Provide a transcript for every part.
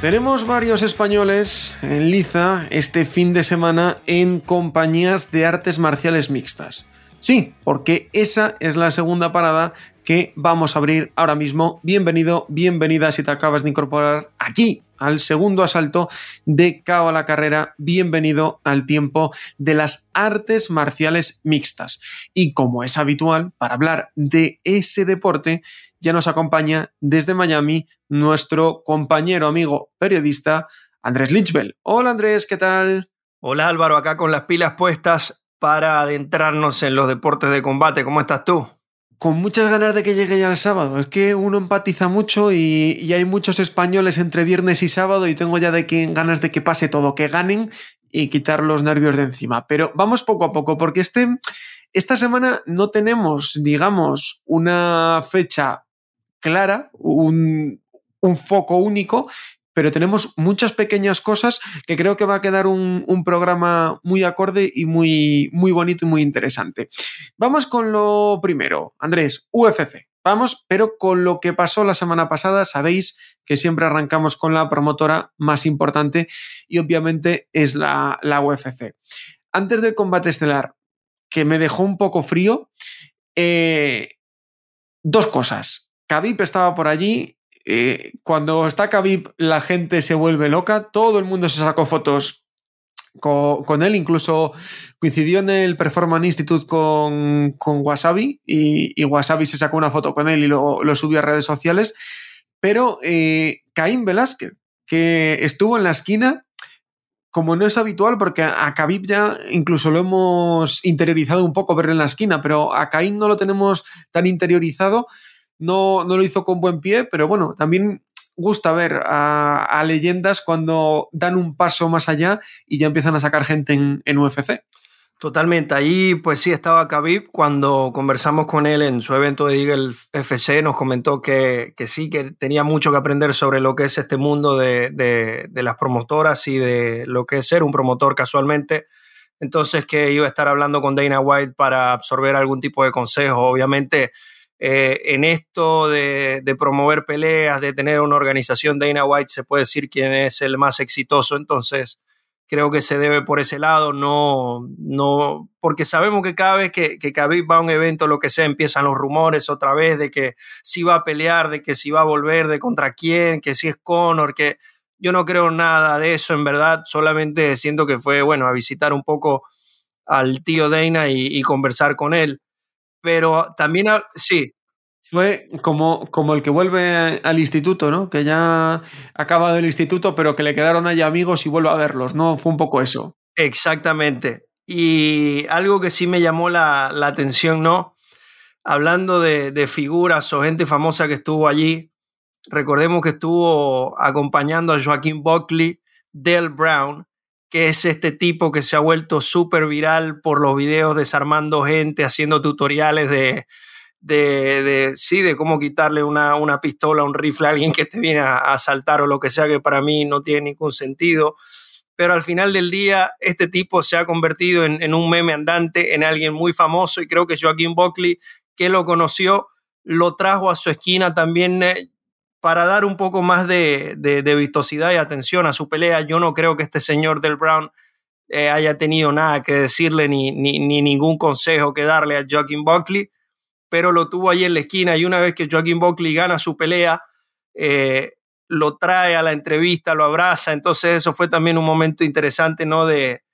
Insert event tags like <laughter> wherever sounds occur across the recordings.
Tenemos varios españoles en liza este fin de semana en compañías de artes marciales mixtas. Sí, porque esa es la segunda parada que vamos a abrir ahora mismo. Bienvenido, bienvenida si te acabas de incorporar aquí al segundo asalto de Cao a la carrera. Bienvenido al tiempo de las artes marciales mixtas. Y como es habitual, para hablar de ese deporte, ya nos acompaña desde Miami nuestro compañero, amigo, periodista, Andrés Lichbel. Hola Andrés, ¿qué tal? Hola Álvaro, acá con las pilas puestas para adentrarnos en los deportes de combate. ¿Cómo estás tú? Con muchas ganas de que llegue ya el sábado. Es que uno empatiza mucho y, hay muchos españoles entre viernes y sábado y tengo ya de que, ganas de que pase todo, que ganen y quitar los nervios de encima. Pero vamos poco a poco, porque este, esta semana no tenemos, digamos, una fecha clara, un, foco único, pero tenemos muchas pequeñas cosas que creo que va a quedar un, programa muy acorde y muy, muy bonito y muy interesante. Vamos con lo primero, Andrés, UFC. Vamos, pero con lo que pasó la semana pasada, sabéis que siempre arrancamos con la promotora más importante y obviamente es la, la UFC. Antes del combate estelar, que me dejó un poco frío, eh, dos cosas. Khabib estaba por allí. Eh, cuando está Khabib, la gente se vuelve loca. Todo el mundo se sacó fotos con, él. Incluso coincidió en el Performance Institute con, con Wasabi y, Wasabi se sacó una foto con él y lo, subió a redes sociales. Pero eh, Caín Velázquez, que estuvo en la esquina, como no es habitual, porque a Khabib ya incluso lo hemos interiorizado un poco verlo en la esquina, pero a Caín no lo tenemos tan interiorizado no, no lo hizo con buen pie, pero bueno, también gusta ver a, leyendas cuando dan un paso más allá y ya empiezan a sacar gente en, UFC. Totalmente, ahí pues sí estaba Khabib cuando conversamos con él en su evento de Eagle FC, nos comentó que, sí, que tenía mucho que aprender sobre lo que es este mundo de, de, las promotoras y de lo que es ser un promotor casualmente. Entonces que iba a estar hablando con Dana White para absorber algún tipo de consejo. Obviamente eh, en esto de, promover peleas, de tener una organización, Dana White se puede decir quién es el más exitoso, entonces creo que se debe por ese lado, no, no, porque sabemos que cada vez que, que Khabib va a un evento, lo que sea, empiezan los rumores otra vez de que si va a pelear, de que si va a volver, de contra quién, que si es Conor, que yo no creo nada de eso en verdad, solamente siento que fue, bueno, a visitar un poco al tío Dana y conversar con él pero también, sí. Fue como, como el que vuelve al instituto, ¿no? Que ya acaba del instituto, pero que le quedaron ahí amigos y vuelve a verlos, ¿no? Fue un poco eso. Exactamente. Y algo que sí me llamó la, atención, ¿no? Hablando de, de, figuras o gente famosa que estuvo allí, recordemos que estuvo acompañando a Joaquín Buckley, Dale Brown, que es este tipo que se ha vuelto súper viral por los videos desarmando gente, haciendo tutoriales de, de, sí, de cómo quitarle una, una, pistola, un rifle a alguien que te viene a, asaltar o lo que sea, que para mí no tiene ningún sentido. Pero al final del día, este tipo se ha convertido en, en un meme andante, en alguien muy famoso y creo que Joaquín Buckley, que lo conoció, lo trajo a su esquina también eh, para dar un poco más de, vistosidad y atención a su pelea. Yo no creo que este señor Del Brown eh, haya tenido nada que decirle ni, ni, ningún consejo que darle a Joaquin Buckley, pero lo tuvo ahí en la esquina y una vez que Joaquin Buckley gana su pelea, eh, lo trae a la entrevista, lo abraza. Entonces eso fue también un momento interesante, ¿no? De,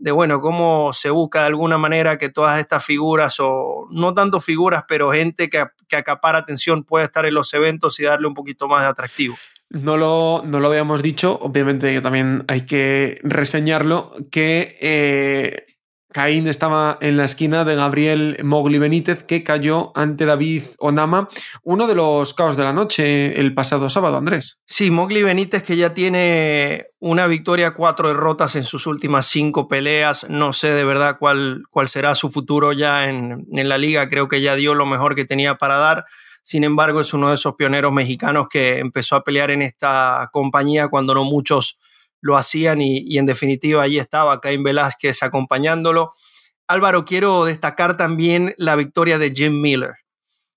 de bueno, cómo se busca de alguna manera que todas estas figuras, o no tanto figuras, pero gente que, que acapara atención pueda estar en los eventos y darle un poquito más de atractivo. No lo, no lo habíamos dicho, obviamente también hay que reseñarlo, que eh, Caín estaba en la esquina de Gabriel Mogli Benítez, que cayó ante David Onama, uno de los caos de la noche el pasado sábado, Andrés. Sí, Mogli Benítez que ya tiene una victoria, cuatro derrotas en sus últimas cinco peleas. No sé de verdad cuál, cuál será su futuro ya en, en la liga. Creo que ya dio lo mejor que tenía para dar. Sin embargo, es uno de esos pioneros mexicanos que empezó a pelear en esta compañía cuando no muchos lo hacían y, en definitiva ahí estaba Caín Velázquez acompañándolo. Álvaro, quiero destacar también la victoria de Jim Miller,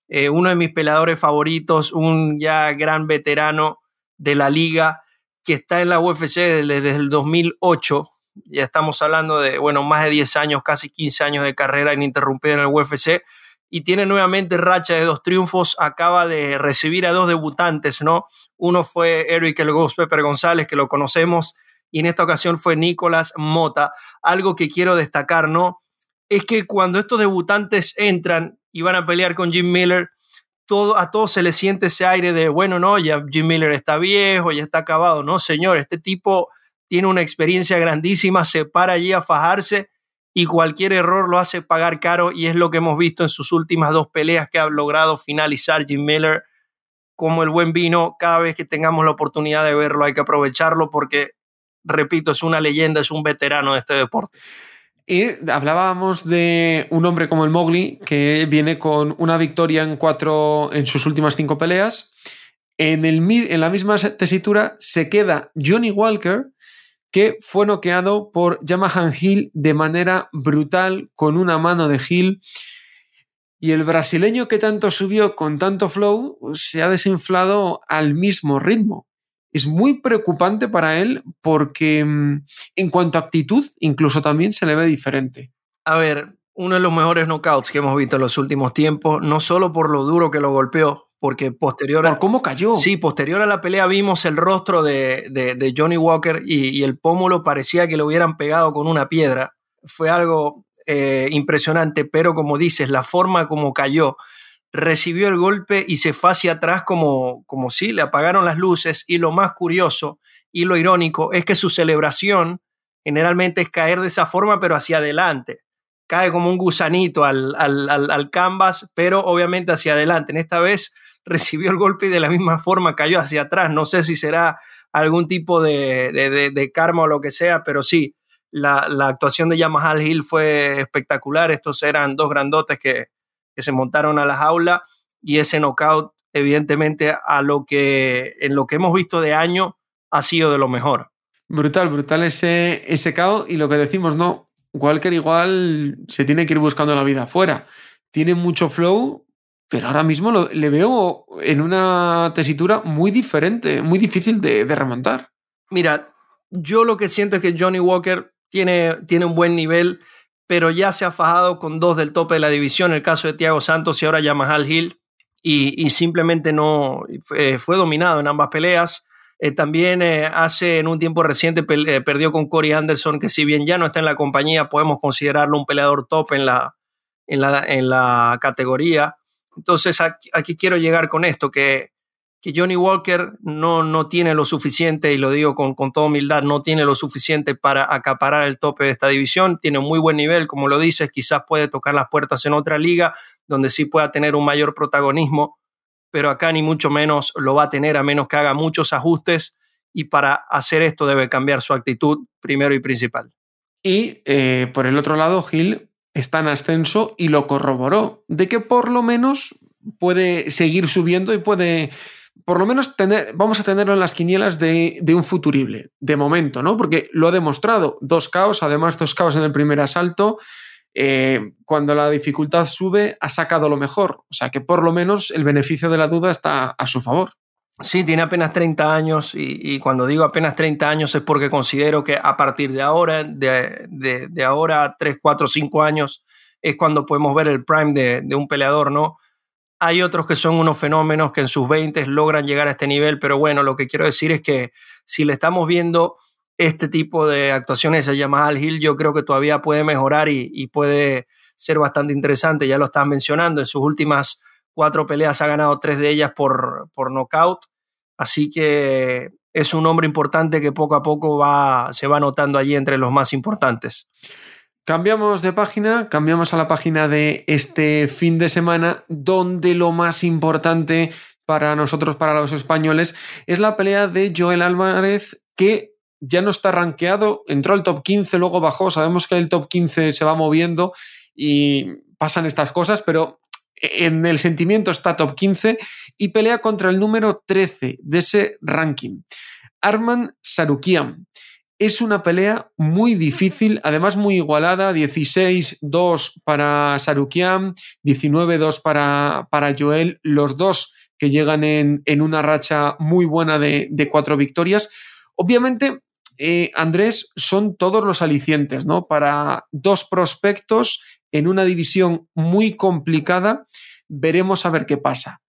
eh, uno de mis peleadores favoritos, un ya gran veterano de la liga que está en la UFC desde, el 2008. Ya estamos hablando de, bueno, más de 10 años, casi 15 años de carrera ininterrumpida en el UFC y tiene nuevamente racha de dos triunfos. Acaba de recibir a dos debutantes, ¿no? Uno fue Eric El Ghost González, que lo conocemos, y en esta ocasión fue Nicolás Mota. Algo que quiero destacar, ¿no? Es que cuando estos debutantes entran y van a pelear con Jim Miller, todo, a todos se les siente ese aire de, bueno, no, ya Jim Miller está viejo, ya está acabado. No, señor, este tipo tiene una experiencia grandísima, se para allí a fajarse y cualquier error lo hace pagar caro y es lo que hemos visto en sus últimas dos peleas que ha logrado finalizar Jim Miller como el buen vino. Cada vez que tengamos la oportunidad de verlo hay que aprovecharlo porque, repito, es una leyenda, es un veterano de este deporte. Y hablábamos de un hombre como el Mowgli que viene con una victoria en cuatro en sus últimas cinco peleas. En, el, en la misma tesitura se queda Johnny Walker, que fue noqueado por Yamaha Hill de manera brutal con una mano de Hill. Y el brasileño que tanto subió con tanto flow se ha desinflado al mismo ritmo. Es muy preocupante para él porque mm, en cuanto a actitud incluso también se le ve diferente. A ver, uno de los mejores knockouts que hemos visto en los últimos tiempos, no solo por lo duro que lo golpeó, porque posterior a... cómo cayó? Sí, posterior a la pelea vimos el rostro de, Johnny Walker y, el pómulo parecía que lo hubieran pegado con una piedra. Fue algo eh, impresionante, pero como dices, la forma como cayó, recibió el golpe y se fue hacia atrás como, como si le apagaron las luces y lo más curioso y lo irónico es que su celebración generalmente es caer de esa forma pero hacia adelante cae como un gusanito al, al, al, canvas, pero obviamente hacia adelante. En esta vez recibió el golpe y de la misma forma cayó hacia atrás. No sé si será algún tipo de, de, karma o lo que sea, pero sí, la, la, actuación de Yamahal Hill fue espectacular. Estos eran dos grandotes que, que se montaron a la jaula y ese knockout, evidentemente, a lo que en lo que hemos visto de año ha sido de lo mejor. Brutal, brutal ese, ese y lo que decimos, no, Walker igual se tiene que ir buscando la vida afuera. Tiene mucho flow, pero ahora mismo le veo en una tesitura muy diferente, muy difícil de, remontar. Mira, yo lo que siento es que Johnny Walker tiene, tiene un buen nivel, pero ya se ha fajado con dos del tope de la división, el caso de Thiago Santos y ahora Yamahal Hill, y, simplemente no eh, fue dominado en ambas peleas. Eh, también eh, hace en un tiempo reciente perdió con Corey Anderson, que si bien ya no está en la compañía, podemos considerarlo un peleador top en la, en la, en la categoría. Entonces, aquí, quiero llegar con esto, que, que Johnny Walker no, no tiene lo suficiente, y lo digo con, con toda humildad, no tiene lo suficiente para acaparar el tope de esta división. Tiene un muy buen nivel, como lo dices, quizás puede tocar las puertas en otra liga donde sí pueda tener un mayor protagonismo, pero acá ni mucho menos lo va a tener a menos que haga muchos ajustes y para hacer esto debe cambiar su actitud primero y principal. Y eh, por el otro lado, Gil está en ascenso y lo corroboró, de que por lo menos puede seguir subiendo y puede, por lo menos tener, vamos a tenerlo en las quinielas de, un futurible, de momento, ¿no? Porque lo ha demostrado, dos caos, además dos caos en el primer asalto, eh, cuando la dificultad sube ha sacado lo mejor, o sea que por lo menos el beneficio de la duda está a su favor. Sí, tiene apenas 30 años y, cuando digo apenas 30 años es porque considero que a partir de ahora, de, de, ahora 3, 4, 5 años, es cuando podemos ver el prime de, de, un peleador, ¿no? Hay otros que son unos fenómenos que en sus 20 logran llegar a este nivel, pero bueno, lo que quiero decir es que si le estamos viendo este tipo de actuaciones a Jamal Hill, yo creo que todavía puede mejorar y, y puede ser bastante interesante, ya lo estás mencionando, en sus últimas cuatro peleas ha ganado tres de ellas por, por nocaut. Así que es un hombre importante que poco a poco va, se va notando allí entre los más importantes. Cambiamos de página, cambiamos a la página de este fin de semana, donde lo más importante para nosotros, para los españoles, es la pelea de Joel Álvarez, que ya no está rankeado, entró al top 15, luego bajó, sabemos que el top 15 se va moviendo y pasan estas cosas, pero en el sentimiento está top 15 y pelea contra el número 13 de ese ranking. Arman Sarukian. Es una pelea muy difícil, además muy igualada, 16-2 para Sarukian, 19-2 para, para Joel, los dos que llegan en, en una racha muy buena de, de cuatro victorias. Obviamente, eh, Andrés, son todos los alicientes, ¿no? Para dos prospectos en una división muy complicada, veremos a ver qué pasa.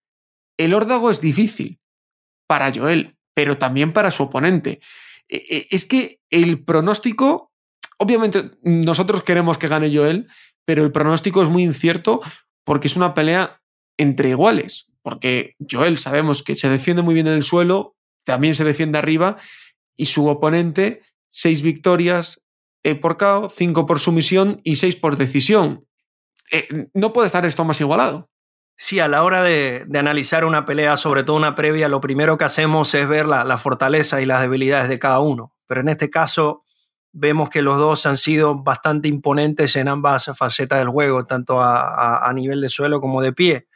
El órdago es difícil para Joel, pero también para su oponente. E, e, es que el pronóstico, obviamente nosotros queremos que gane Joel, pero el pronóstico es muy incierto porque es una pelea entre iguales, porque Joel sabemos que se defiende muy bien en el suelo, también se defiende arriba, y su oponente, seis victorias eh, por KO, cinco por sumisión y seis por decisión. Eh, no puede estar esto más igualado. Sí, a la hora de, analizar una pelea, sobre todo una previa, lo primero que hacemos es ver la, fortaleza y las debilidades de cada uno. Pero en este caso vemos que los dos han sido bastante imponentes en ambas facetas del juego, tanto a, nivel de suelo como de pie.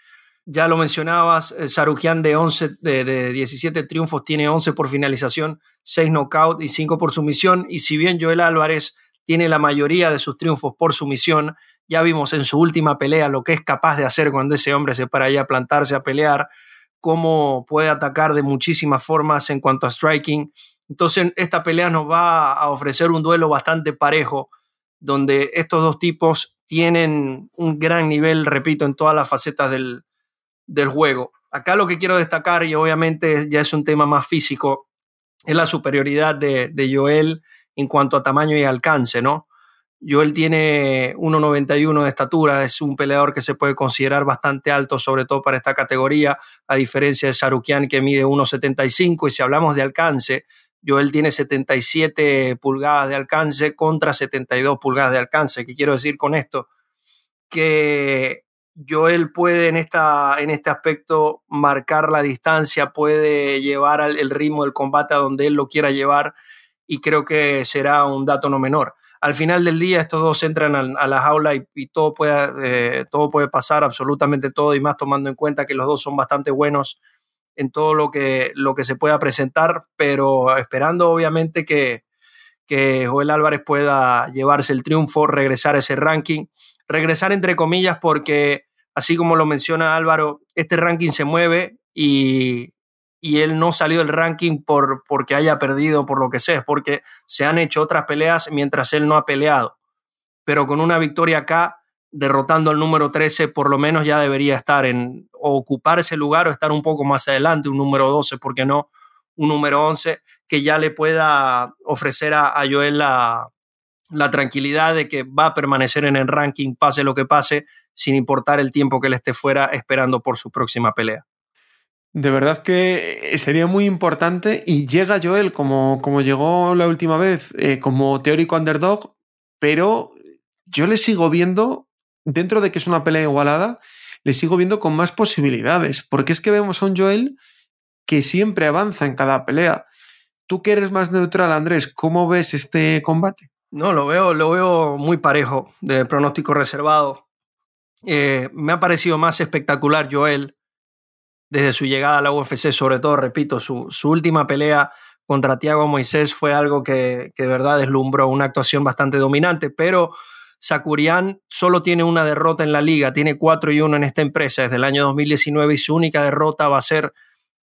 Ya lo mencionabas, eh, Sarukian de, 11, de, de 17 triunfos tiene 11 por finalización, 6 knockout y 5 por sumisión. Y si bien Joel Álvarez tiene la mayoría de sus triunfos por sumisión, ya vimos en su última pelea lo que es capaz de hacer cuando ese hombre se para ahí a plantarse a pelear, cómo puede atacar de muchísimas formas en cuanto a striking. Entonces, esta pelea nos va a ofrecer un duelo bastante parejo, donde estos dos tipos tienen un gran nivel, repito, en todas las facetas del, juego. Acá lo que quiero destacar, y obviamente ya es un tema más físico, es la superioridad de, Joel en cuanto a tamaño y alcance, ¿no? Joel tiene 1,91 de estatura, es un peleador que se puede considerar bastante alto, sobre todo para esta categoría, a diferencia de Sarukian que mide 1,75 y si hablamos de alcance, Joel tiene 77 pulgadas de alcance contra 72 pulgadas de alcance. ¿Qué quiero decir con esto? Que Joel puede en, esta, en este aspecto marcar la distancia, puede llevar el ritmo del combate a donde él lo quiera llevar y creo que será un dato no menor. Al final del día estos dos entran a, la jaula y, todo, puede, eh, todo puede pasar, absolutamente todo, y más tomando en cuenta que los dos son bastante buenos en todo lo que, lo que se pueda presentar, pero esperando obviamente que, que Joel Álvarez pueda llevarse el triunfo, regresar a ese ranking, regresar entre comillas porque, así como lo menciona Álvaro, este ranking se mueve y y él no salió del ranking por, porque haya perdido, por lo que sea, es porque se han hecho otras peleas mientras él no ha peleado. Pero con una victoria acá, derrotando al número 13, por lo menos ya debería estar en ocupar ese lugar o estar un poco más adelante, un número 12, porque no un número 11, que ya le pueda ofrecer a, Joel la, la tranquilidad de que va a permanecer en el ranking, pase lo que pase, sin importar el tiempo que él esté fuera esperando por su próxima pelea. De verdad que sería muy importante y llega Joel como, como llegó la última vez, eh, como teórico underdog, pero yo le sigo viendo, dentro de que es una pelea igualada, le sigo viendo con más posibilidades, porque es que vemos a un Joel que siempre avanza en cada pelea. Tú que eres más neutral, Andrés, ¿cómo ves este combate? No, lo veo, lo veo muy parejo, de pronóstico reservado. Eh, me ha parecido más espectacular Joel desde su llegada a la UFC, sobre todo, repito, su, última pelea contra Thiago Moisés fue algo que, de verdad deslumbró, una actuación bastante dominante, pero Sakurian solo tiene una derrota en la liga, tiene 4 y 1 en esta empresa desde el año 2019 y su única derrota va a ser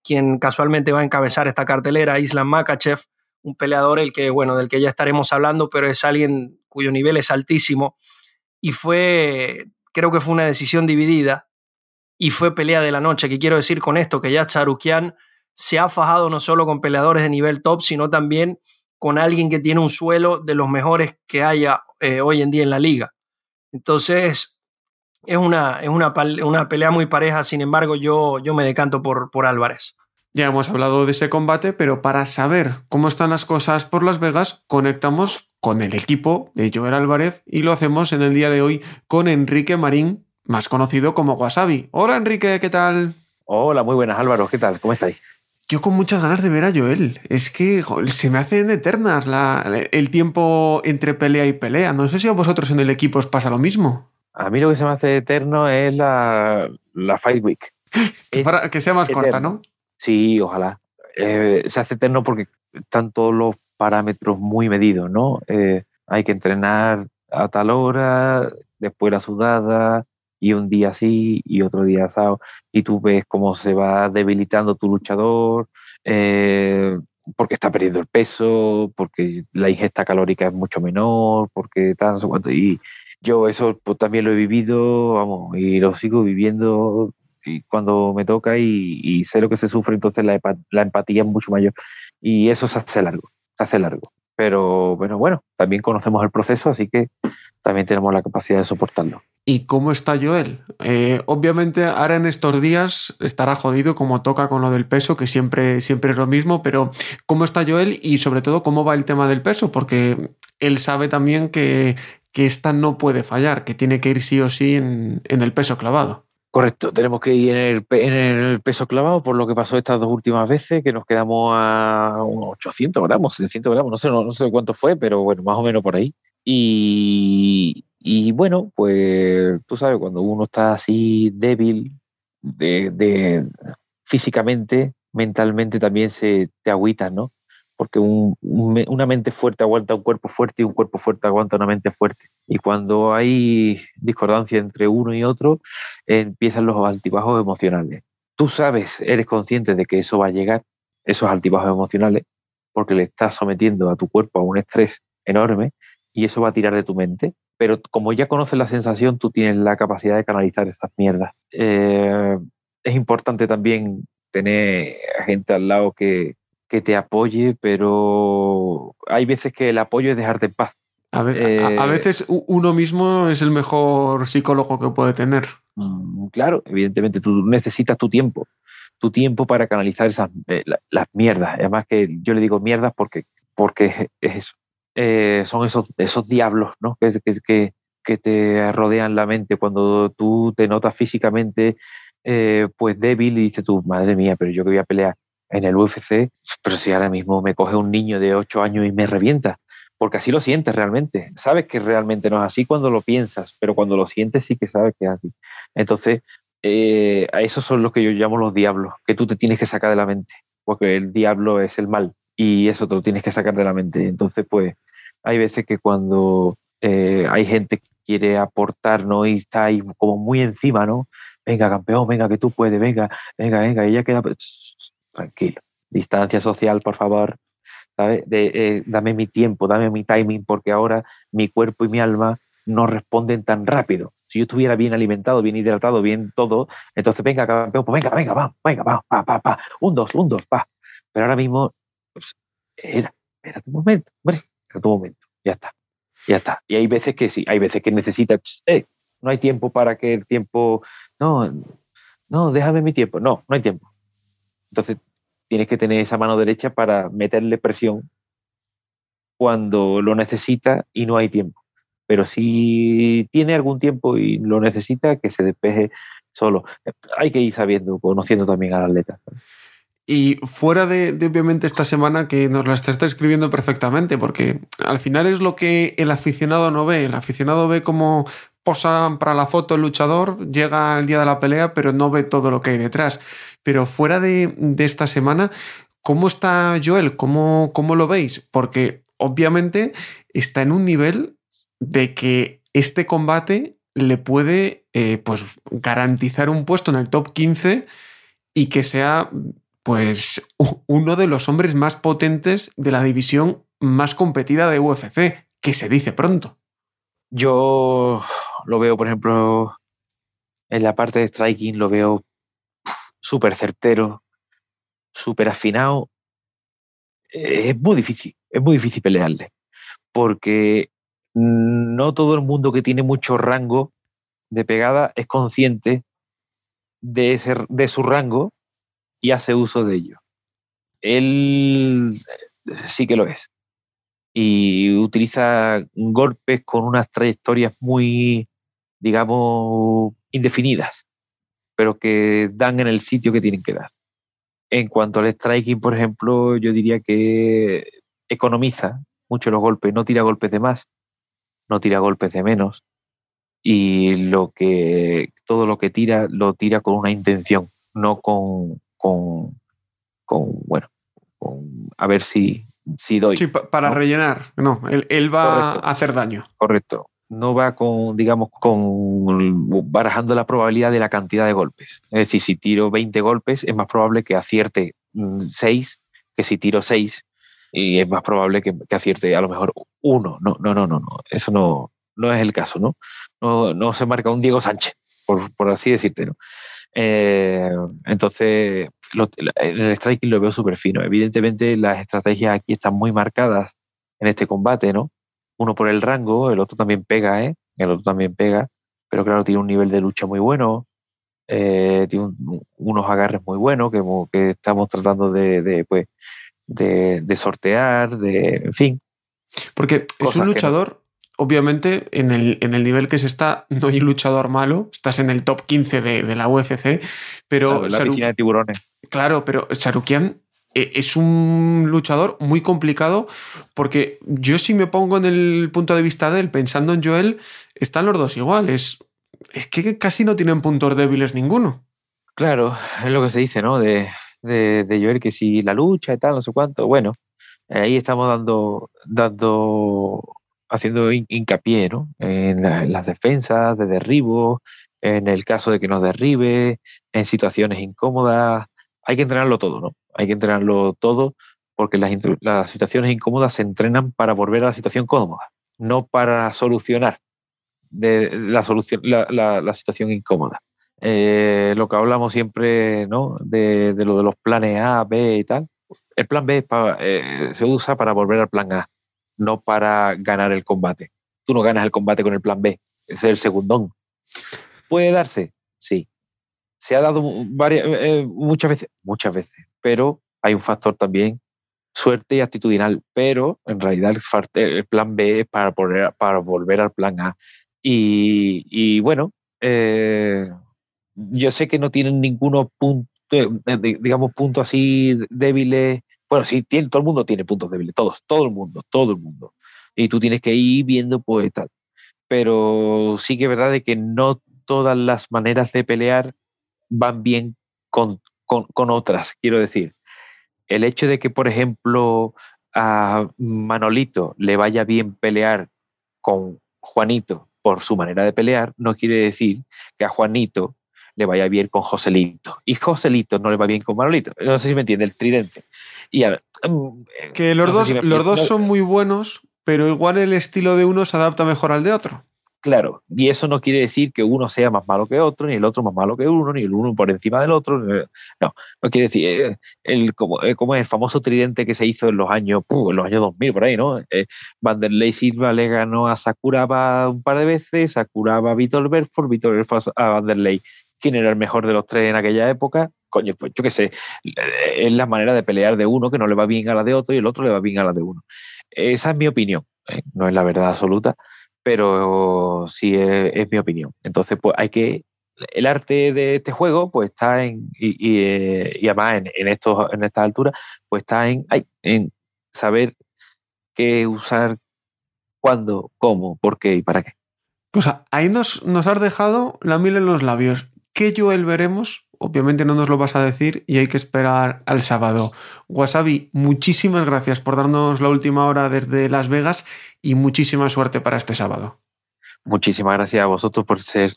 quien casualmente va a encabezar esta cartelera, Islam Makachev, un peleador el que, bueno, del que ya estaremos hablando, pero es alguien cuyo nivel es altísimo y fue, creo que fue una decisión dividida y fue pelea de la noche. ¿Qué quiero decir con esto? Que ya Charukian se ha fajado no solo con peleadores de nivel top, sino también con alguien que tiene un suelo de los mejores que haya eh, hoy en día en la liga. Entonces, es una, es una, una, pelea muy pareja, sin embargo, yo, yo me decanto por, por Álvarez. Ya hemos hablado de ese combate, pero para saber cómo están las cosas por Las Vegas, conectamos con el equipo de Joel Álvarez y lo hacemos en el día de hoy con Enrique Marín, más conocido como Wasabi. Hola Enrique, ¿qué tal? Hola, muy buenas Álvaro, ¿qué tal? ¿Cómo estáis? Yo con muchas ganas de ver a Joel. Es que se me hacen eternas el tiempo entre pelea y pelea. No sé si a vosotros en el equipo os pasa lo mismo. A mí lo que se me hace eterno es la, Fight Week. <laughs> que, para, que sea más corta, ¿no? Sí, ojalá. Eh, se hace eterno porque están todos los parámetros muy medidos, ¿no? Eh, hay que entrenar a tal hora, después la sudada, y un día así y otro día asado, y tú ves cómo se va debilitando tu luchador, eh, porque está perdiendo el peso, porque la ingesta calórica es mucho menor, porque cuánto. Y yo eso pues, también lo he vivido, vamos, y lo sigo viviendo y cuando me toca y, sé lo que se sufre, entonces la, empatía es mucho mayor. Y eso se hace largo, se hace largo. Pero bueno, bueno, también conocemos el proceso, así que también tenemos la capacidad de soportarlo. ¿Y cómo está Joel? Eh, obviamente ahora en estos días estará jodido como toca con lo del peso, que siempre, siempre es lo mismo, pero ¿cómo está Joel y sobre todo cómo va el tema del peso? Porque él sabe también que esta no puede fallar, que tiene que ir sí o sí en, el peso clavado. Correcto, tenemos que ir en el, peso clavado por lo que pasó estas dos últimas veces, que nos quedamos a unos 800 gramos, 700 gramos, no sé, no sé cuánto fue, pero bueno, más o menos por ahí. Y, y bueno, pues tú sabes, cuando uno está así débil de, físicamente, mentalmente también se te agüita, ¿no? Porque una mente fuerte aguanta un cuerpo fuerte y un cuerpo fuerte aguanta una mente fuerte. Y cuando hay discordancia entre uno y otro, empiezan los altibajos emocionales. Tú sabes, eres consciente de que eso va a llegar, esos altibajos emocionales, porque le estás sometiendo a tu cuerpo a un estrés enorme y eso va a tirar de tu mente pero como ya conoces la sensación, tú tienes la capacidad de canalizar esas mierdas. Eh, es importante también tener gente al lado que, te apoye, pero hay veces que el apoyo es dejarte en paz. A, eh, veces uno mismo es el mejor psicólogo que puede tener. Mm, claro, evidentemente tú necesitas tu tiempo, tu tiempo para canalizar esas eh, las mierdas. Además que yo le digo mierdas porque, porque es eso. Eh, son esos, esos diablos ¿no? que, que, que, te rodean la mente cuando tú te notas físicamente pues débil y dices tú, madre mía, pero yo que voy a pelear en el UFC, pero si ahora mismo me coge un niño de 8 años y me revienta, porque así lo sientes realmente. Sabes que realmente no es así cuando lo piensas, pero cuando lo sientes sí que sabes que es así. Entonces, eh, esos son los que yo llamo los diablos, que tú te tienes que sacar de la mente, porque el diablo es el mal y eso te lo tienes que sacar de la mente. Entonces, pues, hay veces que cuando eh, hay gente que quiere aportar, ¿no? Y está ahí como muy encima, ¿no? Venga, campeón, venga, que tú puedes, venga, venga, venga, y ella queda tranquilo. Distancia social, por favor. ¿sabes? De, eh, dame mi tiempo, dame mi timing, porque ahora mi cuerpo y mi alma no responden tan rápido. Si yo estuviera bien alimentado, bien hidratado, bien todo, entonces venga, campeón, pues venga, venga, va, venga, va, pa, pa, pa, un, dos, un, dos, pa. Pero ahora mismo, pues, era, era tu momento, hombre, en tu momento, ya está, ya está. Y hay veces que sí, hay veces que necesitas, eh, no hay tiempo para que el tiempo, no, no, déjame mi tiempo, no, no hay tiempo. Entonces tienes que tener esa mano derecha para meterle presión cuando lo necesita y no hay tiempo. Pero si tiene algún tiempo y lo necesita, que se despeje solo. Hay que ir sabiendo, conociendo también al atleta. Y fuera de, obviamente esta semana que nos la estás describiendo perfectamente, porque al final es lo que el aficionado no ve. El aficionado ve cómo posa para la foto el luchador, llega el día de la pelea, pero no ve todo lo que hay detrás. Pero fuera de, esta semana, ¿cómo está Joel? ¿Cómo, ¿Cómo lo veis? Porque obviamente está en un nivel de que este combate le puede eh, pues, garantizar un puesto en el top 15 y que sea pues uno de los hombres más potentes de la división más competida de UFC, que se dice pronto. Yo lo veo, por ejemplo, en la parte de striking, lo veo súper certero, súper afinado. Es muy difícil, es muy difícil pelearle, porque no todo el mundo que tiene mucho rango de pegada es consciente de, ese, de su rango y hace uso de ello. él sí que lo es. Y utiliza golpes con unas trayectorias muy, digamos, indefinidas, pero que dan en el sitio que tienen que dar. En cuanto al striking, por ejemplo, yo diría que economiza mucho los golpes, no tira golpes de más, no tira golpes de menos, y lo que todo lo que tira lo tira con una intención, no con, con, bueno, a ver si, si doy. Sí, para rellenar, no, él, va a hacer daño. Correcto. No va con, digamos, con barajando la probabilidad de la cantidad de golpes. Es decir, si tiro 20 golpes, es más probable que acierte 6 mm, que si tiro 6 y es más probable que, acierte a lo mejor uno. No, no, no, no, no. Eso no, no es el caso, ¿no? No, no se marca un Diego Sánchez, por, por así decirte, ¿no? Eh, entonces, el striking lo veo súper fino. Evidentemente, las estrategias aquí están muy marcadas en este combate, ¿no? Uno por el rango, el otro también pega, ¿eh? El otro también pega, pero claro, tiene un nivel de lucha muy bueno, eh, tiene unos agarres muy buenos que, que estamos tratando de, de, pues, de, sortear, de, en fin. Porque es un luchador obviamente, en el, en el, nivel que se está, no hay luchador malo, estás en el top 15 de, la UFC, pero... la de tiburones. Claro, pero Sarukian es un luchador muy complicado porque yo si me pongo en el punto de vista de él, pensando en Joel, están los dos iguales. Es que casi no tienen puntos débiles ninguno. Claro, es lo que se dice, ¿no? De, de, de Joel, que si la lucha y tal, no sé cuánto. Bueno, ahí estamos dando, dando haciendo hincapié ¿no? en, las defensas de derribo, en el caso de que nos derribe, en situaciones incómodas. Hay que entrenarlo todo, ¿no? Hay que entrenarlo todo porque las, las situaciones incómodas se entrenan para volver a la situación cómoda, no para solucionar de la, solución, la, la, situación incómoda. Eh, lo que hablamos siempre ¿no? de, de, lo de los planes A, B y tal. El plan B eh, se usa para volver al plan A no para ganar el combate. Tú no ganas el combate con el plan B, ese es el segundón. ¿Puede darse? Sí. Se ha dado varias, eh, muchas veces, muchas veces, pero hay un factor también, suerte y actitudinal, pero en realidad el, plan B es para, para volver al plan A. Y, bueno, eh, yo sé que no tienen ninguno punto, eh, digamos, punto así débiles bueno, sí, tiene, todo el mundo tiene puntos débiles, todos, todo el mundo, todo el mundo. Y tú tienes que ir viendo, pues tal. Pero sí que es verdad de que no todas las maneras de pelear van bien con, otras, quiero decir. El hecho de que, por ejemplo, a Manolito le vaya bien pelear con Juanito por su manera de pelear, no quiere decir que a Juanito le vaya bien con Joselito. Y Joselito no le va bien con Manolito. No sé si me entiende, el tridente. Y mm, que los dos, los dos son muy buenos, pero igual el estilo de uno se adapta mejor al de otro. Claro, y eso no quiere decir que uno sea más malo que otro, ni el otro más malo que uno, ni el uno por encima del otro. No, no quiere decir, eh, el, como, eh, como el famoso tridente que se hizo en los años, en los años 2000, por ahí, ¿no? Eh, Vanderlei Silva le ganó a Sakuraba un par de veces, Sakuraba a Vitor Belfort, Vitor Belfort a Vanderlei quién era el mejor de los tres en aquella época. Coño, pues yo qué sé, es la manera de pelear de uno que no le va bien a la de otro y el otro le va bien a la de uno. Esa es mi opinión, ¿eh? no es la verdad absoluta, pero sí es, mi opinión. Entonces, pues hay que el arte de este juego pues está en y, eh, además en, estos en estas alturas pues está en en saber qué usar cuándo cómo por qué y para qué pues ahí nos, nos has dejado la miel en los labios ¿Qué Joel veremos? Obviamente no nos lo vas a decir y hay que esperar al sábado. Wasabi, muchísimas gracias por darnos la última hora desde Las Vegas y muchísima suerte para este sábado. Muchísimas gracias a vosotros por ser,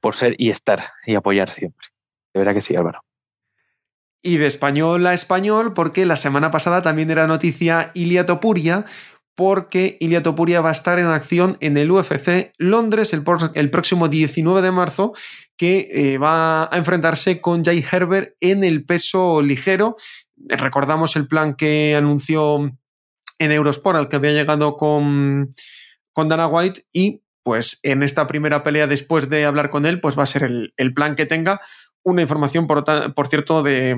por ser y estar y apoyar siempre. De verdad que sí, Álvaro. Y de español a español, porque la semana pasada también era noticia Ilia Topuria, porque Ilia Topuria va a estar en acción en el UFC Londres el, el próximo 19 de marzo, que eh, va a enfrentarse con Jay Herbert en el peso ligero. Recordamos el plan que anunció en Eurosport, al que había llegado con, con Dana White, y pues en esta primera pelea, después de hablar con él, pues va a ser el, plan que tenga. Una información, por, por cierto, de,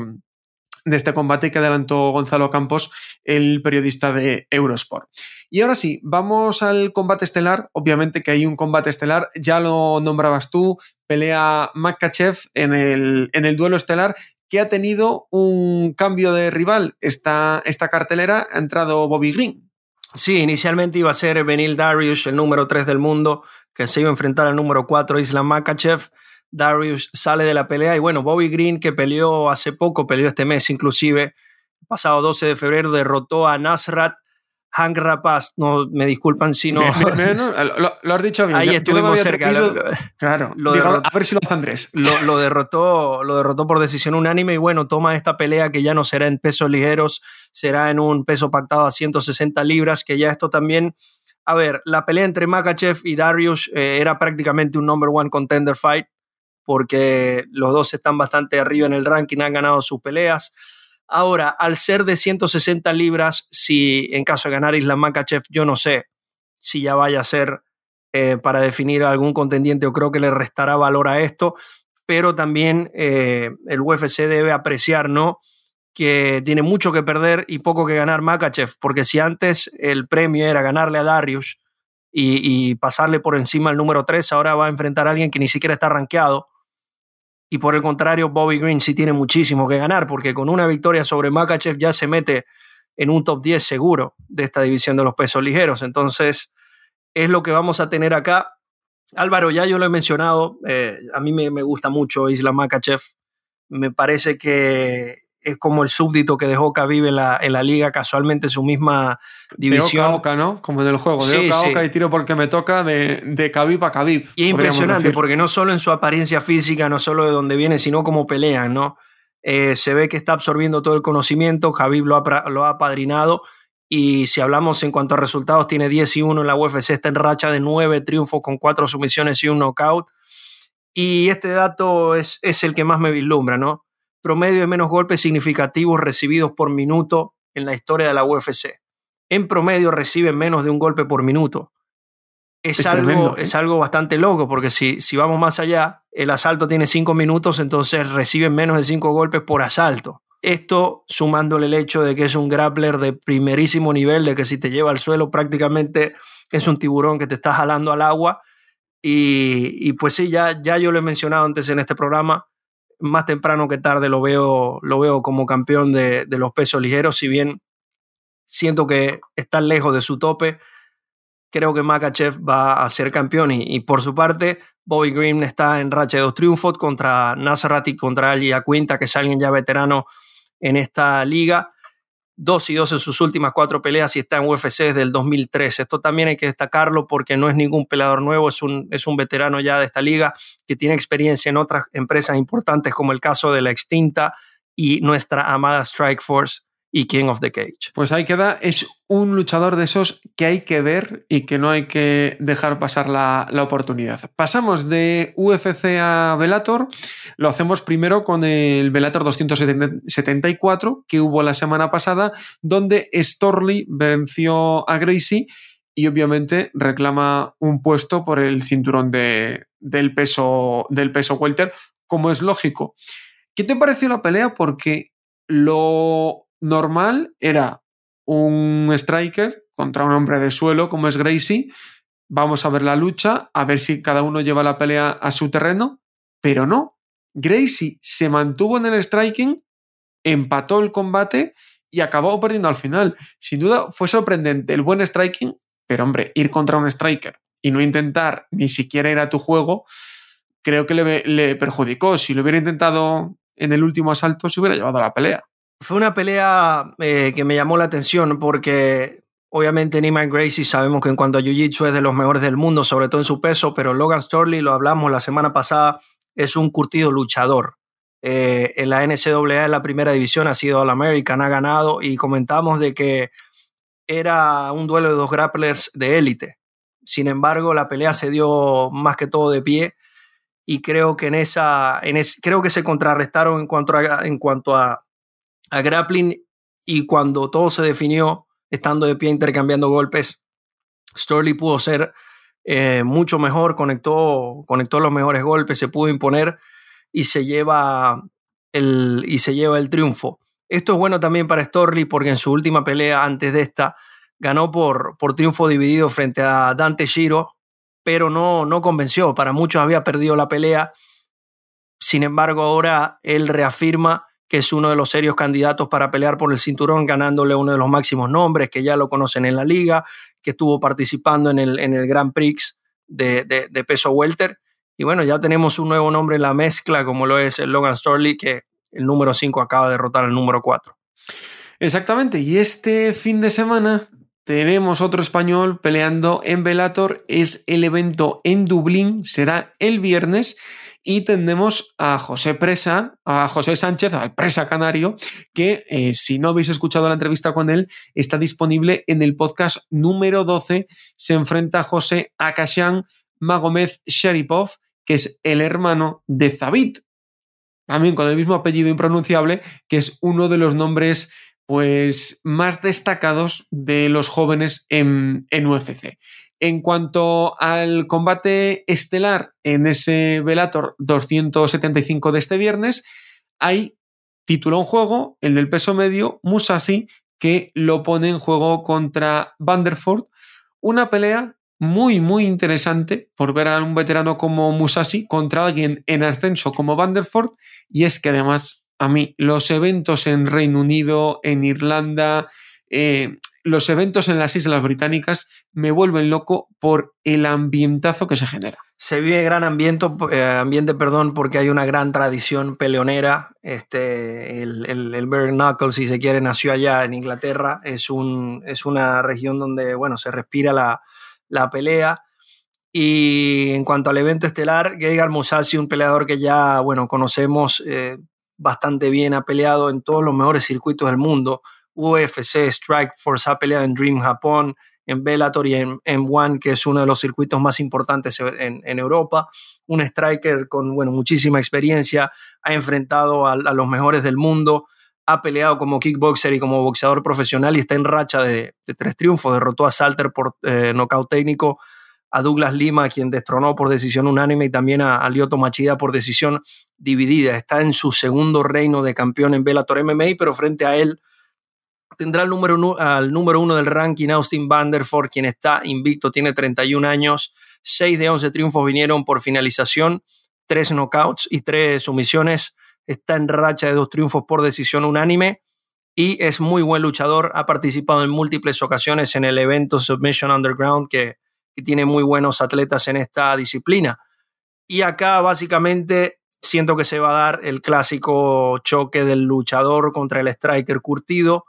de este combate que adelantó Gonzalo Campos, el periodista de Eurosport. Y ahora sí, vamos al combate estelar. Obviamente que hay un combate estelar, ya lo nombrabas tú, pelea Makachev en el, en el duelo estelar que ha tenido un cambio de rival. Esta, esta cartelera ha entrado Bobby Green. Sí, inicialmente iba a ser Benil Darius, el número 3 del mundo, que se iba a enfrentar al número 4, Islam Makachev. Darius sale de la pelea y bueno, Bobby Green, que peleó hace poco, peleó este mes inclusive, pasado 12 de febrero, derrotó a Nasrat Hank Rapaz, no me disculpan si no. <laughs> lo, has dicho bien. Ahí estuvimos cerca. <laughs> claro, a ver si lo hace Andrés. Lo, derrotó, lo derrotó por decisión unánime y bueno, toma esta pelea que ya no será en pesos ligeros, será en un peso pactado a 160 libras, que ya esto también. A ver, la pelea entre Makachev y Darius eh, era prácticamente un number one contender fight, porque los dos están bastante arriba en el ranking, han ganado sus peleas. Ahora, al ser de 160 libras, si en caso de ganar Islam Makachev, yo no sé si ya vaya a ser eh, para definir algún contendiente o creo que le restará valor a esto, pero también eh, el UFC debe apreciar, ¿no? Que tiene mucho que perder y poco que ganar Makachev, porque si antes el premio era ganarle a Darius y, y pasarle por encima al número 3, ahora va a enfrentar a alguien que ni siquiera está rankeado y por el contrario, Bobby Green sí tiene muchísimo que ganar, porque con una victoria sobre Makachev ya se mete en un top 10 seguro de esta división de los pesos ligeros. Entonces, es lo que vamos a tener acá. Álvaro, ya yo lo he mencionado, eh, a mí me, me, gusta mucho Isla Makachev. Me parece que es como el súbdito que dejó en la, en la liga, casualmente su misma división. De oca ¿no? Como en el juego, de oca y tiro porque me toca de, de Khabib a Khabib. Y es impresionante, porque no solo en su apariencia física, no solo de dónde viene, sino como pelean, ¿no? Eh, se ve que está absorbiendo todo el conocimiento, Khabib lo ha, lo ha apadrinado y si hablamos en cuanto a resultados, tiene 10 y 1 en la UFC, está en racha de 9 triunfos con 4 sumisiones y un knockout. Y este dato es, es el que más me vislumbra, ¿no? Promedio de menos golpes significativos recibidos por minuto en la historia de la UFC. En promedio reciben menos de un golpe por minuto. Es, algo, ¿eh? es algo bastante loco, porque si, si vamos más allá, el asalto tiene cinco minutos, entonces reciben menos de cinco golpes por asalto. Esto sumándole el hecho de que es un grappler de primerísimo nivel, de que si te lleva al suelo prácticamente es un tiburón que te está jalando al agua. Y, y pues sí, ya, ya yo lo he mencionado antes en este programa, más temprano que tarde lo veo, lo veo como campeón de, los pesos ligeros, si bien siento que está lejos de su tope, creo que Makachev va a ser campeón y, por su parte Bobby Green está en racha de dos triunfos contra Nasrat y contra Ali Quinta, que es alguien ya veterano en esta liga. 2 y 2 en sus últimas cuatro peleas y está en UFC desde el 2013. Esto también hay que destacarlo porque no es ningún peleador nuevo, es un, es un veterano ya de esta liga que tiene experiencia en otras empresas importantes como el caso de la extinta y nuestra amada Strike Force y King of the Cage. Pues ahí queda, es un luchador de esos que hay que ver y que no hay que dejar pasar la, oportunidad. Pasamos de UFC a Velator, lo hacemos primero con el Velator 274 que hubo la semana pasada, donde Storley venció a Gracie y obviamente reclama un puesto por el cinturón de, del, peso, del peso welter, como es lógico. ¿Qué te pareció la pelea? Porque lo normal era un striker contra un hombre de suelo como es Gracie. Vamos a ver la lucha, a ver si cada uno lleva la pelea a su terreno, pero no. Gracie se mantuvo en el striking, empató el combate y acabó perdiendo al final. Sin duda fue sorprendente el buen striking, pero hombre, ir contra un striker y no intentar ni siquiera ir a tu juego, creo que le, perjudicó. Si lo hubiera intentado en el último asalto, se hubiera llevado a la pelea. Fue una pelea eh, que me llamó la atención porque obviamente Neiman Gracie sabemos que en cuanto a Jiu-Jitsu es de los mejores del mundo, sobre todo en su peso, pero Logan Storley, lo hablamos la semana pasada, es un curtido luchador. Eh, en la NCAA, en la primera división, ha sido All-American, ha ganado y comentamos de que era un duelo de dos grapplers de élite. Sin embargo, la pelea se dio más que todo de pie y creo que en esa, creo que se contrarrestaron en cuanto en cuanto a a grappling y cuando todo se definió, estando de pie intercambiando golpes, Storley pudo ser eh, mucho mejor, conectó, conectó los mejores golpes, se pudo imponer y se lleva el, y se lleva el triunfo. Esto es bueno también para Storley porque en su última pelea antes de esta ganó por, por triunfo dividido frente a Dante Giro, pero no, no convenció. Para muchos había perdido la pelea. Sin embargo, ahora él reafirma que es uno de los serios candidatos para pelear por el cinturón, ganándole uno de los máximos nombres, que ya lo conocen en la liga, que estuvo participando en el, en el Grand Prix de, de, peso welter. Y bueno, ya tenemos un nuevo nombre en la mezcla, como lo es el Logan Storley, que el número 5 acaba de derrotar al número 4. Exactamente, y este fin de semana tenemos otro español peleando en Velator, es el evento en Dublín, será el viernes y tendremos a José Presa, a José Sánchez, al Presa Canario, que eh, si no habéis escuchado la entrevista con él, está disponible en el podcast número 12. Se enfrenta José Akashan Magomed Sharipov, que es el hermano de Zabit, también con el mismo apellido impronunciable, que es uno de los nombres pues, más destacados de los jóvenes en, en UFC. En cuanto al combate estelar en ese Velator 275 de este viernes, hay título en juego, el del peso medio, Musashi, que lo pone en juego contra Vanderford. Una pelea muy, muy interesante por ver a un veterano como Musashi contra alguien en ascenso como Vanderford. Y es que además, a mí, los eventos en Reino Unido, en Irlanda, eh, los eventos en las Islas Británicas me vuelven loco por el ambientazo que se genera. Se vive gran ambiente, eh, ambiente perdón, porque hay una gran tradición peleonera. Este, el, el, el Bare Knuckles, si se quiere, nació allá en Inglaterra. Es, un, es una región donde bueno, se respira la, la pelea. Y en cuanto al evento estelar, Gegard Mousasi, un peleador que ya bueno, conocemos eh, bastante bien, ha peleado en todos los mejores circuitos del mundo UFC, Strikeforce ha peleado en Dream Japón, en Bellator y en M1, que es uno de los circuitos más importantes en, Europa. Un striker con bueno, muchísima experiencia, ha enfrentado a, los mejores del mundo, ha peleado como kickboxer y como boxeador profesional y está en racha de, tres triunfos. Derrotó a Salter por eh, nocaut técnico, a Douglas Lima, quien destronó por decisión unánime, y también a, a Machida por decisión dividida. Está en su segundo reino de campeón en Bellator MMA, pero frente a él tendrá el número al número uno del ranking Austin Vanderford, quien está invicto, tiene 31 años, 6 de 11 triunfos vinieron por finalización, 3 knockouts y 3 sumisiones, está en racha de dos triunfos por decisión unánime y es muy buen luchador, ha participado en múltiples ocasiones en el evento Submission Underground, que tiene muy buenos atletas en esta disciplina. Y acá básicamente siento que se va a dar el clásico choque del luchador contra el striker curtido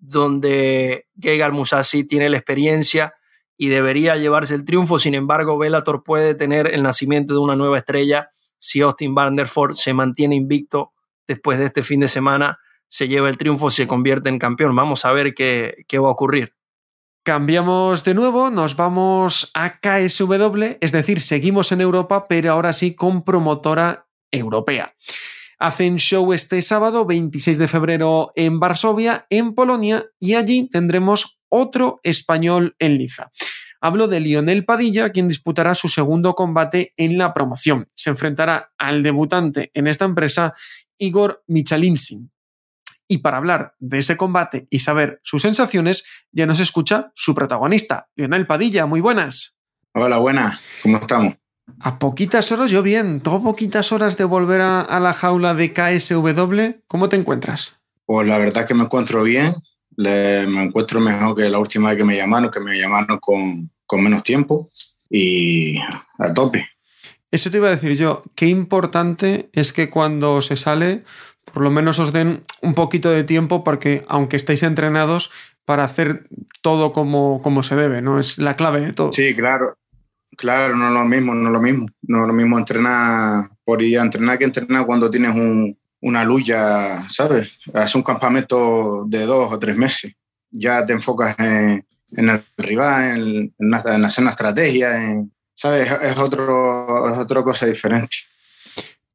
donde Gegard Musasi tiene la experiencia y debería llevarse el triunfo. Sin embargo, Bellator puede tener el nacimiento de una nueva estrella si Austin Vanderford se mantiene invicto después de este fin de semana, se lleva el triunfo, se convierte en campeón. Vamos a ver qué, qué va a ocurrir. Cambiamos de nuevo, nos vamos a KSW, es decir, seguimos en Europa, pero ahora sí con promotora europea. Hacen show este sábado 26 de febrero en Varsovia, en Polonia, y allí tendremos otro español en liza. Hablo de Lionel Padilla, quien disputará su segundo combate en la promoción. Se enfrentará al debutante en esta empresa, Igor Michalinsin. Y para hablar de ese combate y saber sus sensaciones, ya nos escucha su protagonista, Lionel Padilla. Muy buenas. Hola, buenas. ¿Cómo estamos? A poquitas horas, yo bien, todo poquitas horas de volver a, la jaula de KSW, ¿cómo te encuentras? Pues la verdad que me encuentro bien, me encuentro mejor que la última vez que me llamaron, que me llamaron con, con menos tiempo y a tope. Eso te iba a decir yo, qué importante es que cuando se sale, por lo menos os den un poquito de tiempo porque aunque estéis entrenados para hacer todo como, como se debe, ¿no? Es la clave de todo. Sí, claro. Claro, no es lo mismo, no es lo mismo. No es lo mismo entrenar por ir a entrenar que entrenar cuando tienes un, una lucha, ¿sabes? Hace un campamento de dos o tres meses. Ya te enfocas en, el rival, en, en, hacer una estrategia, en, ¿sabes? Es, otro, es otra cosa diferente.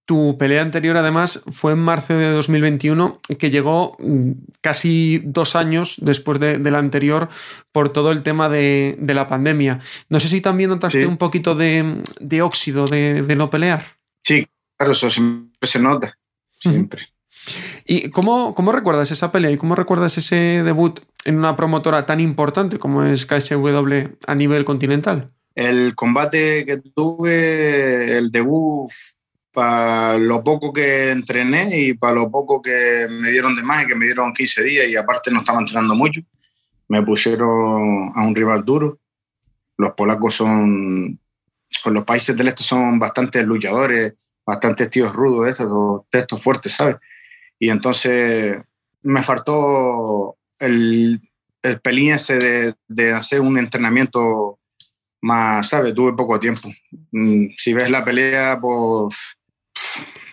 Tu pelea anterior, además, fue en marzo de 2021, que llegó mm, casi dos años después de, la anterior por todo el tema de, la pandemia. No sé si también notaste un poquito de, óxido de, no pelear. Sí, claro, eso siempre se nota, siempre. ¿Y cómo, cómo recuerdas esa pelea y cómo recuerdas ese debut en una promotora tan importante como es KSW a nivel continental? El combate que tuve, el debut, para lo poco que entrené y para lo poco que me dieron de más y que me dieron 15 días y aparte no estaba entrenando mucho, me pusieron a un rival duro. Los polacos son, con los países del este son bastante luchadores, bastante tíos rudos, estos, estos fuertes, ¿sabes? Y entonces me faltó el, el pelín ese de, de hacer un entrenamiento más, ¿sabes? Tuve poco tiempo. Mm, si ves la pelea, pues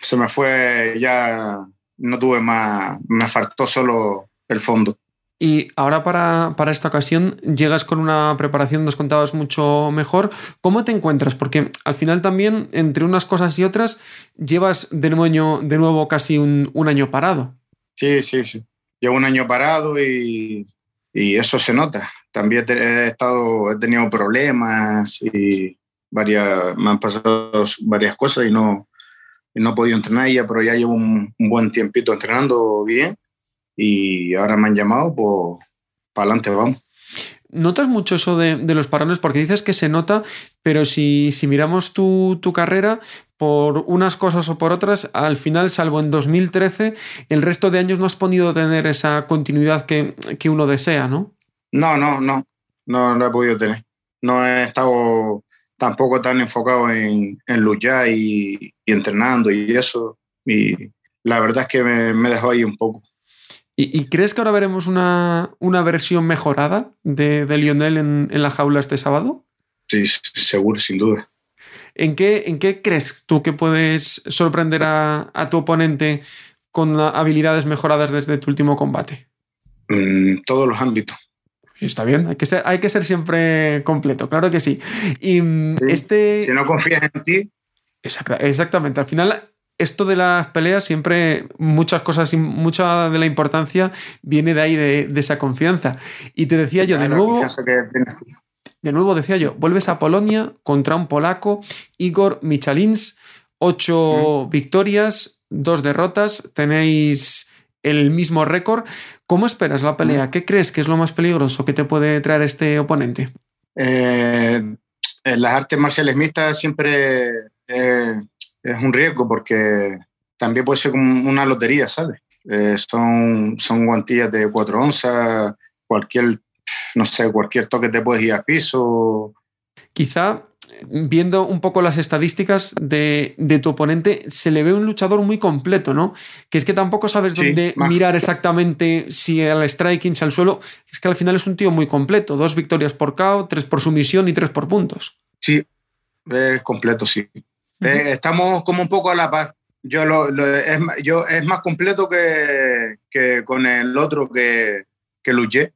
se me fue ya, no tuve más, me faltó solo el fondo. Y ahora para, para, esta ocasión llegas con una preparación, nos contabas mucho mejor. ¿Cómo te encuentras? Porque al final también, entre unas cosas y otras, llevas de nuevo, de nuevo casi un, un año parado. Sí, sí, sí. Llevo un año parado y, y eso se nota. También he, estado, he tenido problemas y varias, me han pasado varias cosas y no, no he podido entrenar ya, pero ya llevo un, un buen tiempito entrenando bien y ahora me han llamado, pues para adelante vamos. ¿Notas mucho eso de, de, los parones? Porque dices que se nota, pero si, si miramos tu, tu, carrera, por unas cosas o por otras, al final, salvo en 2013, el resto de años no has podido tener esa continuidad que, que uno desea, ¿no? No, no, no, no, no he podido tener. No he estado tampoco tan enfocado en, en luchar y, y, entrenando y eso. Y la verdad es que me, me dejó ahí un poco. ¿Y, ¿Y, crees que ahora veremos una, una versión mejorada de, de Lionel en, en, la jaula este sábado? Sí, seguro, sin duda. ¿En qué, ¿En qué crees tú que puedes sorprender a, a tu oponente con habilidades mejoradas desde tu último combate? En mm, todos los ámbitos. Está bien, hay que, ser, hay que ser siempre completo, claro que sí. Y mm, sí, este... Si no confías en ti. Exacta, exactamente. Al final, esto de las peleas siempre muchas cosas y mucha de la importancia viene de ahí de, de esa confianza y te decía yo de nuevo de nuevo decía yo vuelves a Polonia contra un polaco Igor Michalins ocho mm. victorias dos derrotas tenéis el mismo récord ¿cómo esperas la pelea? ¿qué crees que es lo más peligroso que te puede traer este oponente? Eh, en las artes marciales mixtas siempre eh, es un riesgo porque también puede ser como una lotería, ¿sabes? Eh, son, son guantillas de 4 onzas, cualquier, no sé, cualquier toque te puedes ir al piso. Quizá viendo un poco las estadísticas de, de, tu oponente, se le ve un luchador muy completo, ¿no? Que es que tampoco sabes sí, dónde más. mirar exactamente si al striking, si al suelo. Es que al final es un tío muy completo. Dos victorias por KO, tres por sumisión y tres por puntos. Sí, es completo, sí. Eh, estamos como un poco a la par. Yo, lo, lo, es, yo es más completo que, que con el otro que, que luché,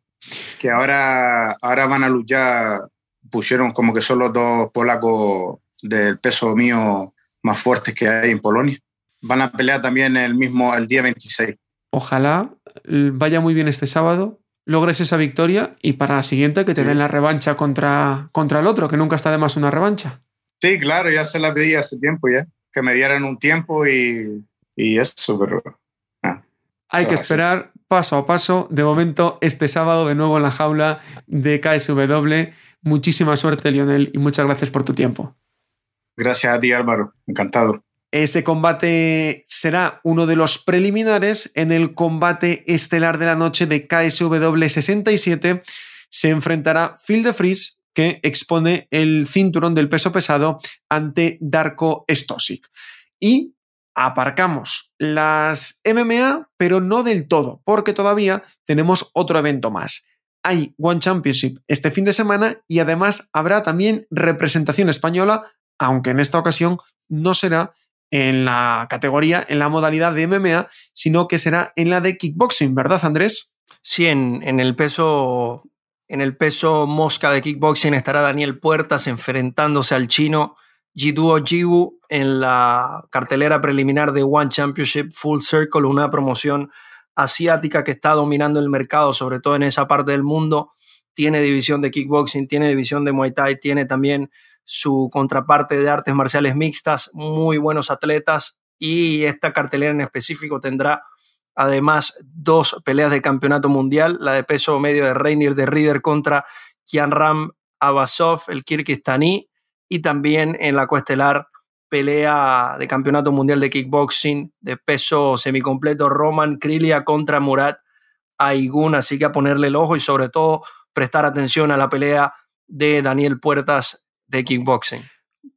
que ahora, ahora van a luchar, pusieron como que son los dos polacos del peso mío más fuertes que hay en Polonia. Van a pelear también el mismo el día 26. Ojalá vaya muy bien este sábado, logres esa victoria y para la siguiente que te sí. den la revancha contra, contra el otro, que nunca está de más una revancha. Sí, claro, ya se la pedí hace tiempo ya, que me dieran un tiempo y, y eso, pero... Hay que esperar paso a paso. De momento, este sábado de nuevo en la jaula de KSW. Muchísima suerte, Lionel, y muchas gracias por tu tiempo. Gracias a ti, Álvaro. Encantado. Ese combate será uno de los preliminares en el combate estelar de la noche de KSW 67. Se enfrentará Phil de Vries que expone el cinturón del peso pesado ante Darko Stosic. Y aparcamos las MMA, pero no del todo, porque todavía tenemos otro evento más. Hay One Championship este fin de semana y además habrá también representación española, aunque en esta ocasión no será en la categoría, en la modalidad de MMA, sino que será en la de kickboxing, ¿verdad, Andrés? Sí, en, el peso en el peso mosca de kickboxing estará Daniel Puertas enfrentándose al chino Jiduo Jiwu en la cartelera preliminar de One Championship Full Circle, una promoción asiática que está dominando el mercado, sobre todo en esa parte del mundo. Tiene división de kickboxing, tiene división de Muay Thai, tiene también su contraparte de artes marciales mixtas, muy buenos atletas y esta cartelera en específico tendrá Además, dos peleas de campeonato mundial, la de peso medio de Reinier de Rieder contra Kianram Abasov, el kirguistaní, y también en la coestelar pelea de campeonato mundial de kickboxing de peso semicompleto Roman Krilia contra Murat Aigun, así que a ponerle el ojo y sobre todo prestar atención a la pelea de Daniel Puertas de kickboxing.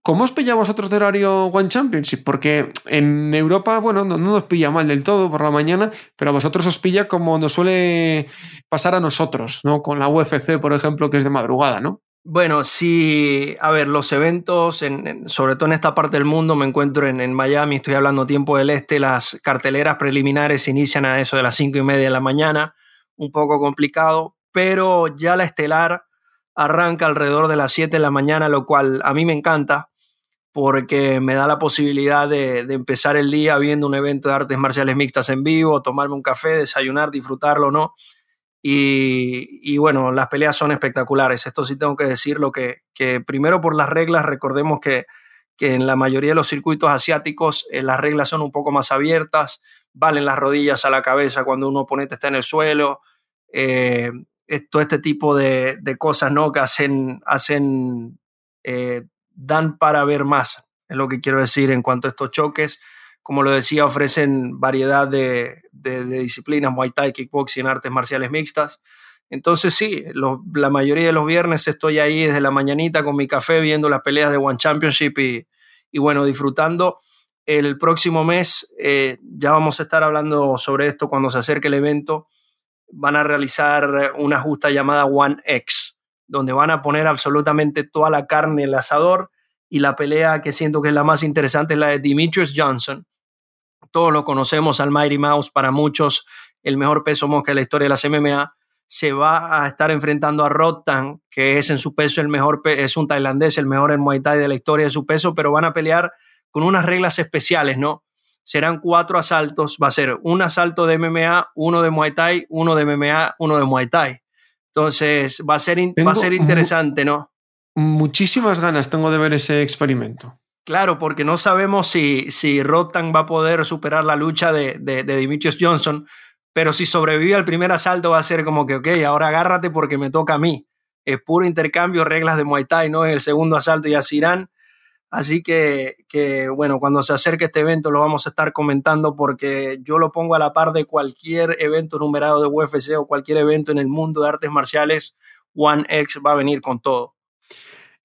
¿Cómo os pilla vosotros de horario One Championship? Porque en Europa, bueno, no, nos pilla mal del todo por la mañana, pero a vosotros os pilla como nos suele pasar a nosotros, ¿no? Con la UFC, por ejemplo, que es de madrugada, ¿no? Bueno, sí, a ver, los eventos, en, sobre todo en esta parte del mundo, me encuentro en, Miami, estoy hablando tiempo del este, las carteleras preliminares inician a eso de las cinco y media de la mañana, un poco complicado, pero ya la estelar arranca alrededor de las 7 de la mañana, lo cual a mí me encanta porque me da la posibilidad de, empezar el día viendo un evento de artes marciales mixtas en vivo, tomarme un café, desayunar, disfrutarlo, ¿no? Y, bueno, las peleas son espectaculares. Esto sí tengo que decirlo, que, que primero por las reglas, recordemos que, que, en la mayoría de los circuitos asiáticos eh, las reglas son un poco más abiertas, valen las rodillas a la cabeza cuando un oponente está en el suelo, eh, todo este tipo de, cosas ¿no? que hacen, hacen eh, dan para ver más, es lo que quiero decir en cuanto a estos choques como lo decía, ofrecen variedad de, disciplinas, Muay Thai, Kickboxing, artes marciales mixtas. Entonces sí, la mayoría de los viernes estoy ahí desde la mañanita con mi café viendo las peleas de One Championship y, bueno, disfrutando. El próximo mes eh, ya vamos a estar hablando sobre esto cuando se acerque el evento. Van a realizar una justa llamada One X, donde van a poner absolutamente toda la carne en el asador y la pelea que siento que es la más interesante es la de Demetrius Johnson. Todos lo conocemos al Mighty Mouse, para muchos el mejor peso mosca de la historia de las MMA. Se va a estar enfrentando a Rotan, que es en su peso el mejor, es un tailandés, el mejor en Muay Thai de la historia de su peso, pero van a pelear con unas reglas especiales, ¿no? Serán cuatro asaltos, va a ser un asalto de MMA, uno de Muay Thai, uno de MMA, uno de Muay Thai. Entonces va a ser, va a ser interesante, ¿no? muchísimas ganas tengo de ver ese experimento. Claro, porque no sabemos si, si Rotan va a poder superar la lucha de, de, de Dimitrios Johnson, pero si sobrevive al primer asalto va a ser como que, ok, ahora agárrate porque me toca a mí. Es puro intercambio, reglas de Muay Thai, ¿no? En el segundo asalto ya se irán. Así que, que, bueno, cuando se acerque este evento lo vamos a estar comentando porque yo lo pongo a la par de cualquier evento numerado de UFC o cualquier evento en el mundo de artes marciales. One X va a venir con todo.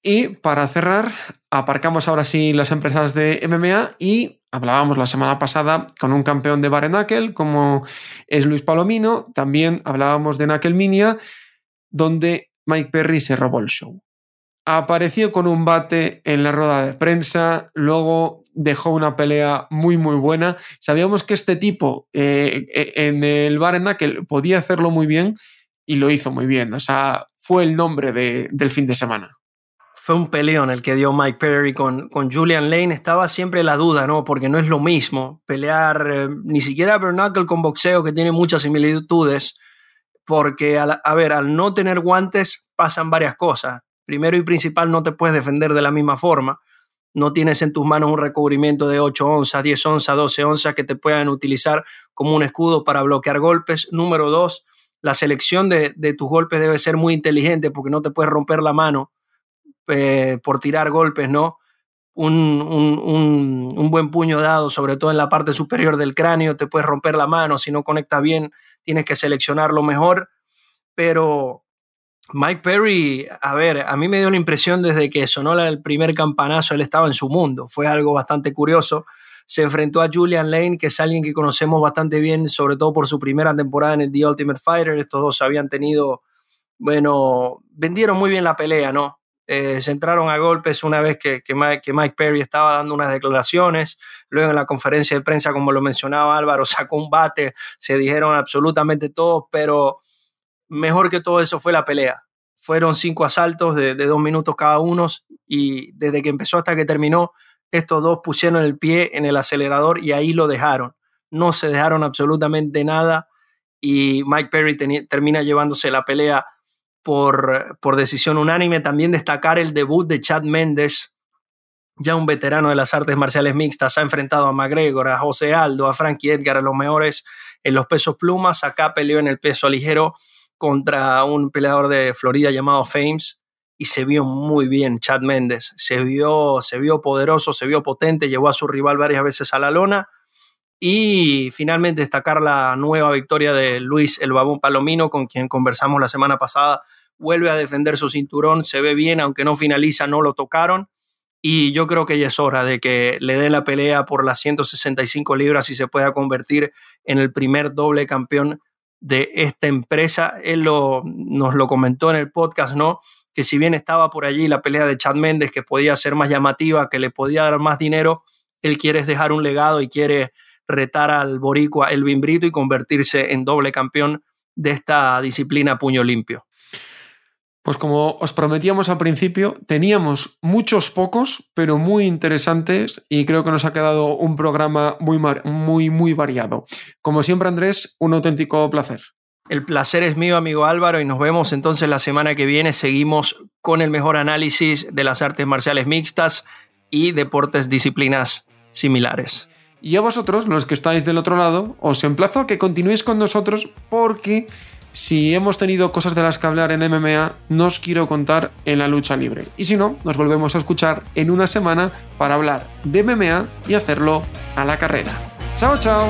Y para cerrar, aparcamos ahora sí las empresas de MMA y hablábamos la semana pasada con un campeón de Barenakel como es Luis Palomino. También hablábamos de Minia, donde Mike Perry se robó el show. Apareció con un bate en la rueda de prensa, luego dejó una pelea muy muy buena. Sabíamos que este tipo eh, eh, en el Barenakel podía hacerlo muy bien y lo hizo muy bien. O sea, fue el nombre del fin de semana fue un peleón el que dio Mike Perry con, con Julian Lane. Estaba siempre la duda, ¿no? Porque no es lo mismo pelear eh, ni siquiera Bernacle con boxeo, que tiene muchas similitudes. Porque, a ver, al no tener guantes pasan varias cosas. Primero y principal, no te puedes defender de la misma forma. No tienes en tus manos un recubrimiento de 8 onzas, 10 onzas, 12 onzas que te puedan utilizar como un escudo para bloquear golpes. Número dos, la selección de, de tus golpes debe ser muy inteligente porque no te puedes romper la mano eh, por tirar golpes, ¿no? Un, un, buen puño dado, sobre todo en la parte superior del cráneo, te puedes romper la mano, si no conecta bien, tienes que seleccionar lo mejor, pero Mike Perry, a ver, a mí me dio la impresión desde que sonó el primer campanazo, él estaba en su mundo, fue algo bastante curioso. Se enfrentó a Julian Lane, que es alguien que conocemos bastante bien, sobre todo por su primera temporada en el The Ultimate Fighter. Estos dos habían tenido, bueno, vendieron muy bien la pelea, ¿no? Eh, se entraron a golpes una vez que, que, Mike, Perry estaba dando unas declaraciones, luego en la conferencia de prensa, como lo mencionaba Álvaro, <laughs> sacó un bate, se dijeron absolutamente todo, pero mejor que todo eso fue la pelea. Fueron cinco asaltos de, de dos minutos cada uno y desde que empezó hasta que terminó, estos dos pusieron el pie en el acelerador y ahí lo dejaron. No se dejaron absolutamente nada y Mike Perry termina llevándose la pelea por, por decisión unánime. También destacar el debut de Chad Méndez, ya un veterano de las artes marciales mixtas, ha enfrentado a McGregor, a José Aldo, a Frankie Edgar, a los mejores en los pesos plumas. Acá peleó en el peso ligero contra un peleador de Florida llamado Fames y se vio muy bien Chad Méndez. Se vio, se vio poderoso, se vio potente, llevó a su rival varias veces a la lona. Y finalmente destacar la nueva victoria de Luis El Babón Palomino, con quien conversamos la semana pasada. Vuelve a defender su cinturón, se ve bien, aunque no finaliza, no lo tocaron. Y yo creo que ya es hora de que le dé la pelea por las 165 libras y se pueda convertir en el primer doble campeón de esta empresa. Él lo, nos lo comentó en el podcast, ¿no? Que si bien estaba por allí la pelea de Chad Méndez, que podía ser más llamativa, que le podía dar más dinero, él quiere dejar un legado y quiere retar al boricua Elvin Brito y convertirse en doble campeón de esta disciplina puño limpio. Pues como os prometíamos al principio, teníamos muchos pocos, pero muy interesantes y creo que nos ha quedado un programa muy, muy, muy variado. Como siempre, Andrés, un auténtico placer. El placer es mío, amigo Álvaro, y nos vemos entonces la semana que viene. Seguimos con el mejor análisis de las artes marciales mixtas y deportes disciplinas similares. Y a vosotros, los que estáis del otro lado, os emplazo a que continuéis con nosotros porque si hemos tenido cosas de las que hablar en MMA, no os quiero contar en la lucha libre. Y si no, nos volvemos a escuchar en una semana para hablar de MMA y hacerlo a la carrera. ¡Chao, chao!